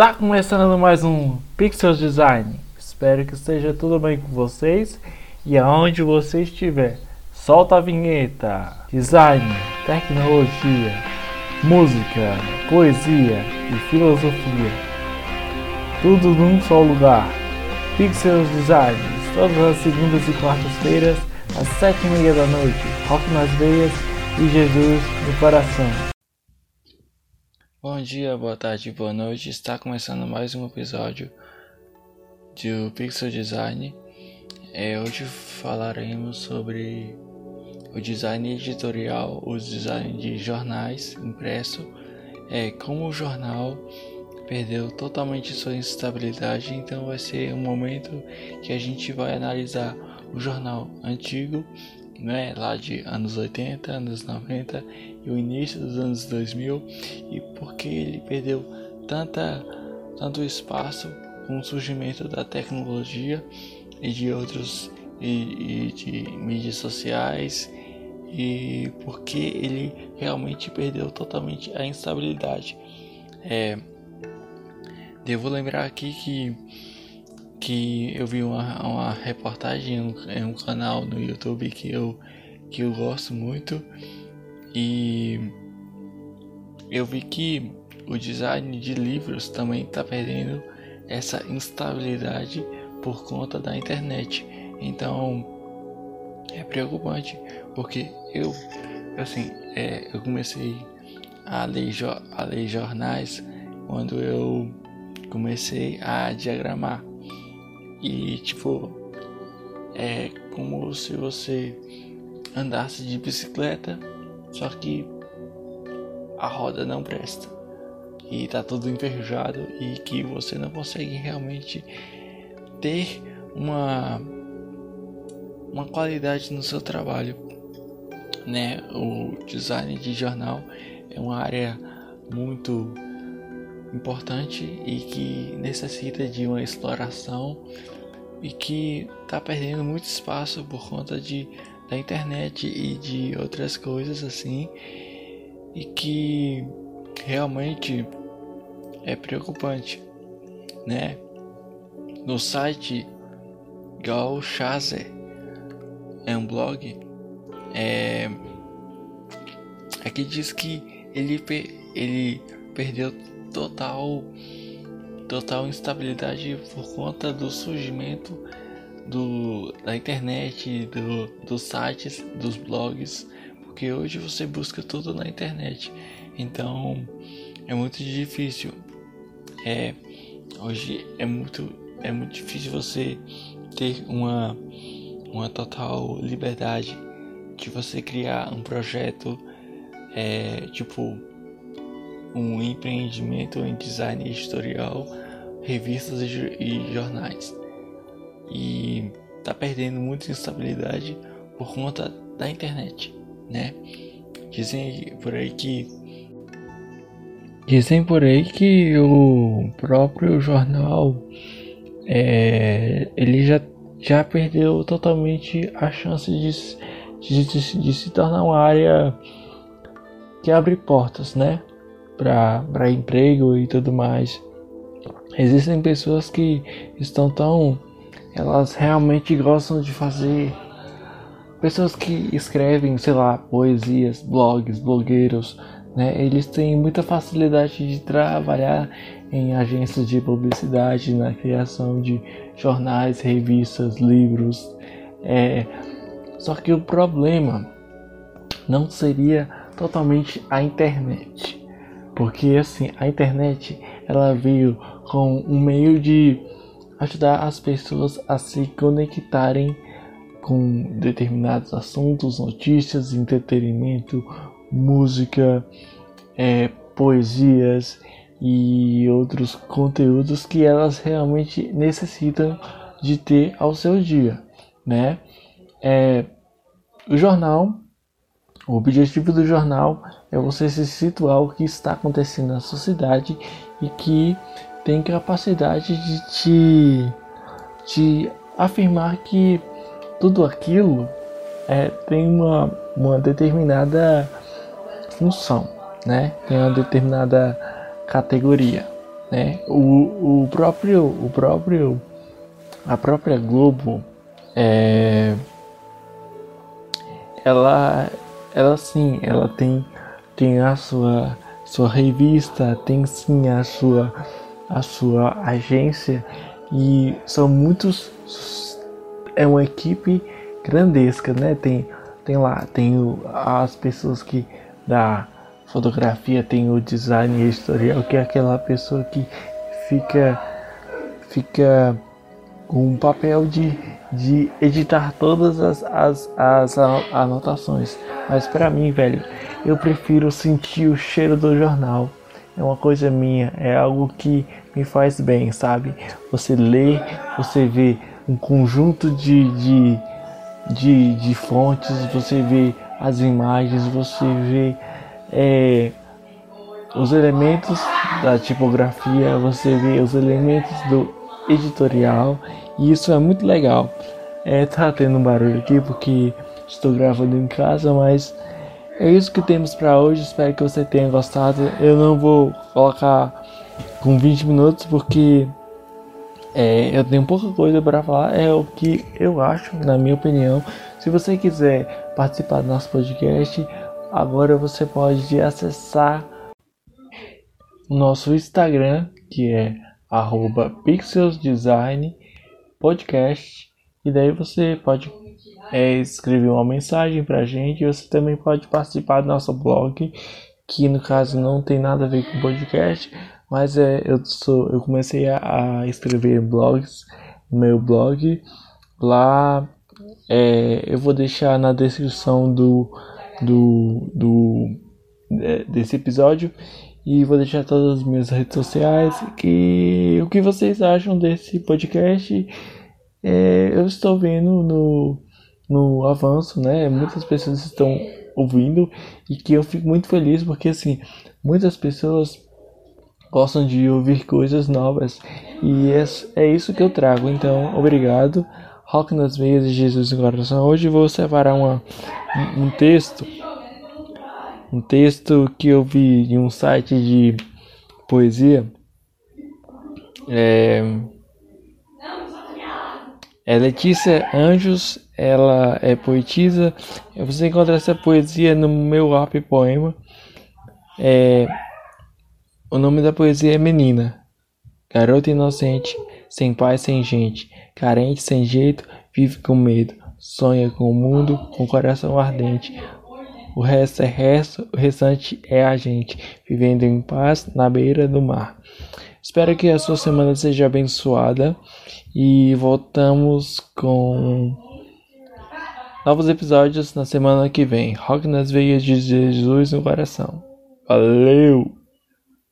Está começando mais um Pixel Design. Espero que esteja tudo bem com vocês e aonde você estiver. Solta a vinheta. Design, tecnologia, música, poesia e filosofia. Tudo num só lugar. Pixel Design, todas as segundas e quartas-feiras, às sete e meia da noite. Rock nas veias e Jesus no coração. Bom dia, boa tarde, boa noite. Está começando mais um episódio do Pixel Design. É, hoje falaremos sobre o design editorial, o design de jornais impresso, é, como o jornal perdeu totalmente sua instabilidade, então vai ser um momento que a gente vai analisar o jornal antigo né, lá de anos 80, anos 90 e o início dos anos 2000 e porque ele perdeu tanta, tanto espaço com o surgimento da tecnologia e de outros e, e de mídias sociais e porque ele realmente perdeu totalmente a instabilidade. É, devo lembrar aqui que que eu vi uma, uma reportagem em um, em um, canal no YouTube que eu, que eu gosto muito e eu vi que o design de livros também está perdendo essa instabilidade por conta da internet. Então é preocupante porque eu assim é, eu comecei a ler, a ler jornais quando eu comecei a diagramar e tipo, é como se você andasse de bicicleta, só que a roda não presta e tá tudo enferrujado e que você não consegue realmente ter uma uma qualidade no seu trabalho, né? O design de jornal é uma área muito importante e que necessita de uma exploração e que está perdendo muito espaço por conta de, da internet e de outras coisas assim e que realmente é preocupante, né? No site Gal Chazer é um blog é aqui diz que ele ele perdeu total total instabilidade por conta do surgimento do, da internet, do, dos sites, dos blogs, porque hoje você busca tudo na internet, então é muito difícil. É, hoje é muito, é muito difícil você ter uma, uma total liberdade de você criar um projeto é, tipo um empreendimento em design editorial, revistas e jornais. E está perdendo muita instabilidade por conta da internet, né? Dizem por aí que dizem por aí que o próprio jornal é, ele já já perdeu totalmente a chance de, de, de, de se tornar uma área que abre portas, né? Para emprego e tudo mais. Existem pessoas que estão tão. Elas realmente gostam de fazer. Pessoas que escrevem, sei lá, poesias, blogs, blogueiros, né? Eles têm muita facilidade de trabalhar em agências de publicidade, na criação de jornais, revistas, livros. É... Só que o problema não seria totalmente a internet porque assim, a internet ela veio com um meio de ajudar as pessoas a se conectarem com determinados assuntos, notícias, entretenimento, música, é, poesias e outros conteúdos que elas realmente necessitam de ter ao seu dia, né? É, o jornal o objetivo do jornal é você se situar o que está acontecendo na sociedade e que tem capacidade de te, te afirmar que tudo aquilo é, tem uma, uma determinada função, né? tem uma determinada categoria. né? O, o próprio, o próprio, a própria Globo, é, ela, ela sim, ela tem, tem a sua, sua revista, tem sim a sua, a sua agência e são muitos, é uma equipe grandesca, né? Tem, tem lá, tem o, as pessoas que da fotografia, tem o design editorial, que é aquela pessoa que fica fica com o papel de, de editar todas as, as, as anotações. Mas para mim, velho, eu prefiro sentir o cheiro do jornal. É uma coisa minha, é algo que me faz bem, sabe? Você lê, você vê um conjunto de, de, de, de fontes, você vê as imagens, você vê é, os elementos da tipografia, você vê os elementos do editorial e isso é muito legal. É, tá tendo um barulho aqui porque estou gravando em casa, mas é isso que temos para hoje. Espero que você tenha gostado. Eu não vou colocar com 20 minutos porque é, eu tenho pouca coisa para falar. É o que eu acho, na minha opinião. Se você quiser participar do nosso podcast, agora você pode acessar o nosso Instagram, que é pixelsdesign podcast. E daí você pode é, escrever uma mensagem pra gente. Você também pode participar do nosso blog, que no caso não tem nada a ver com podcast, mas é, eu, sou, eu comecei a, a escrever blogs meu blog. Lá é, eu vou deixar na descrição do, do, do é, desse episódio e vou deixar todas as minhas redes sociais. Que o que vocês acham desse podcast? É, eu estou vendo no, no avanço, né? Muitas pessoas estão ouvindo e que eu fico muito feliz porque assim muitas pessoas gostam de ouvir coisas novas e é, é isso que eu trago. Então, obrigado. Rock nas veias de Jesus no coração. Hoje vou separar uma, um texto um texto que eu vi em um site de poesia. É, é Letícia Anjos, ela é poetisa. Você encontra essa poesia no meu app poema. É, o nome da poesia é Menina. Garota inocente, sem pai, sem gente, carente, sem jeito, vive com medo, sonha com o mundo, com coração ardente, o resto é resto, o restante é a gente, vivendo em paz na beira do mar. Espero que a sua semana seja abençoada e voltamos com novos episódios na semana que vem. Rock nas veias de Jesus no coração. Valeu!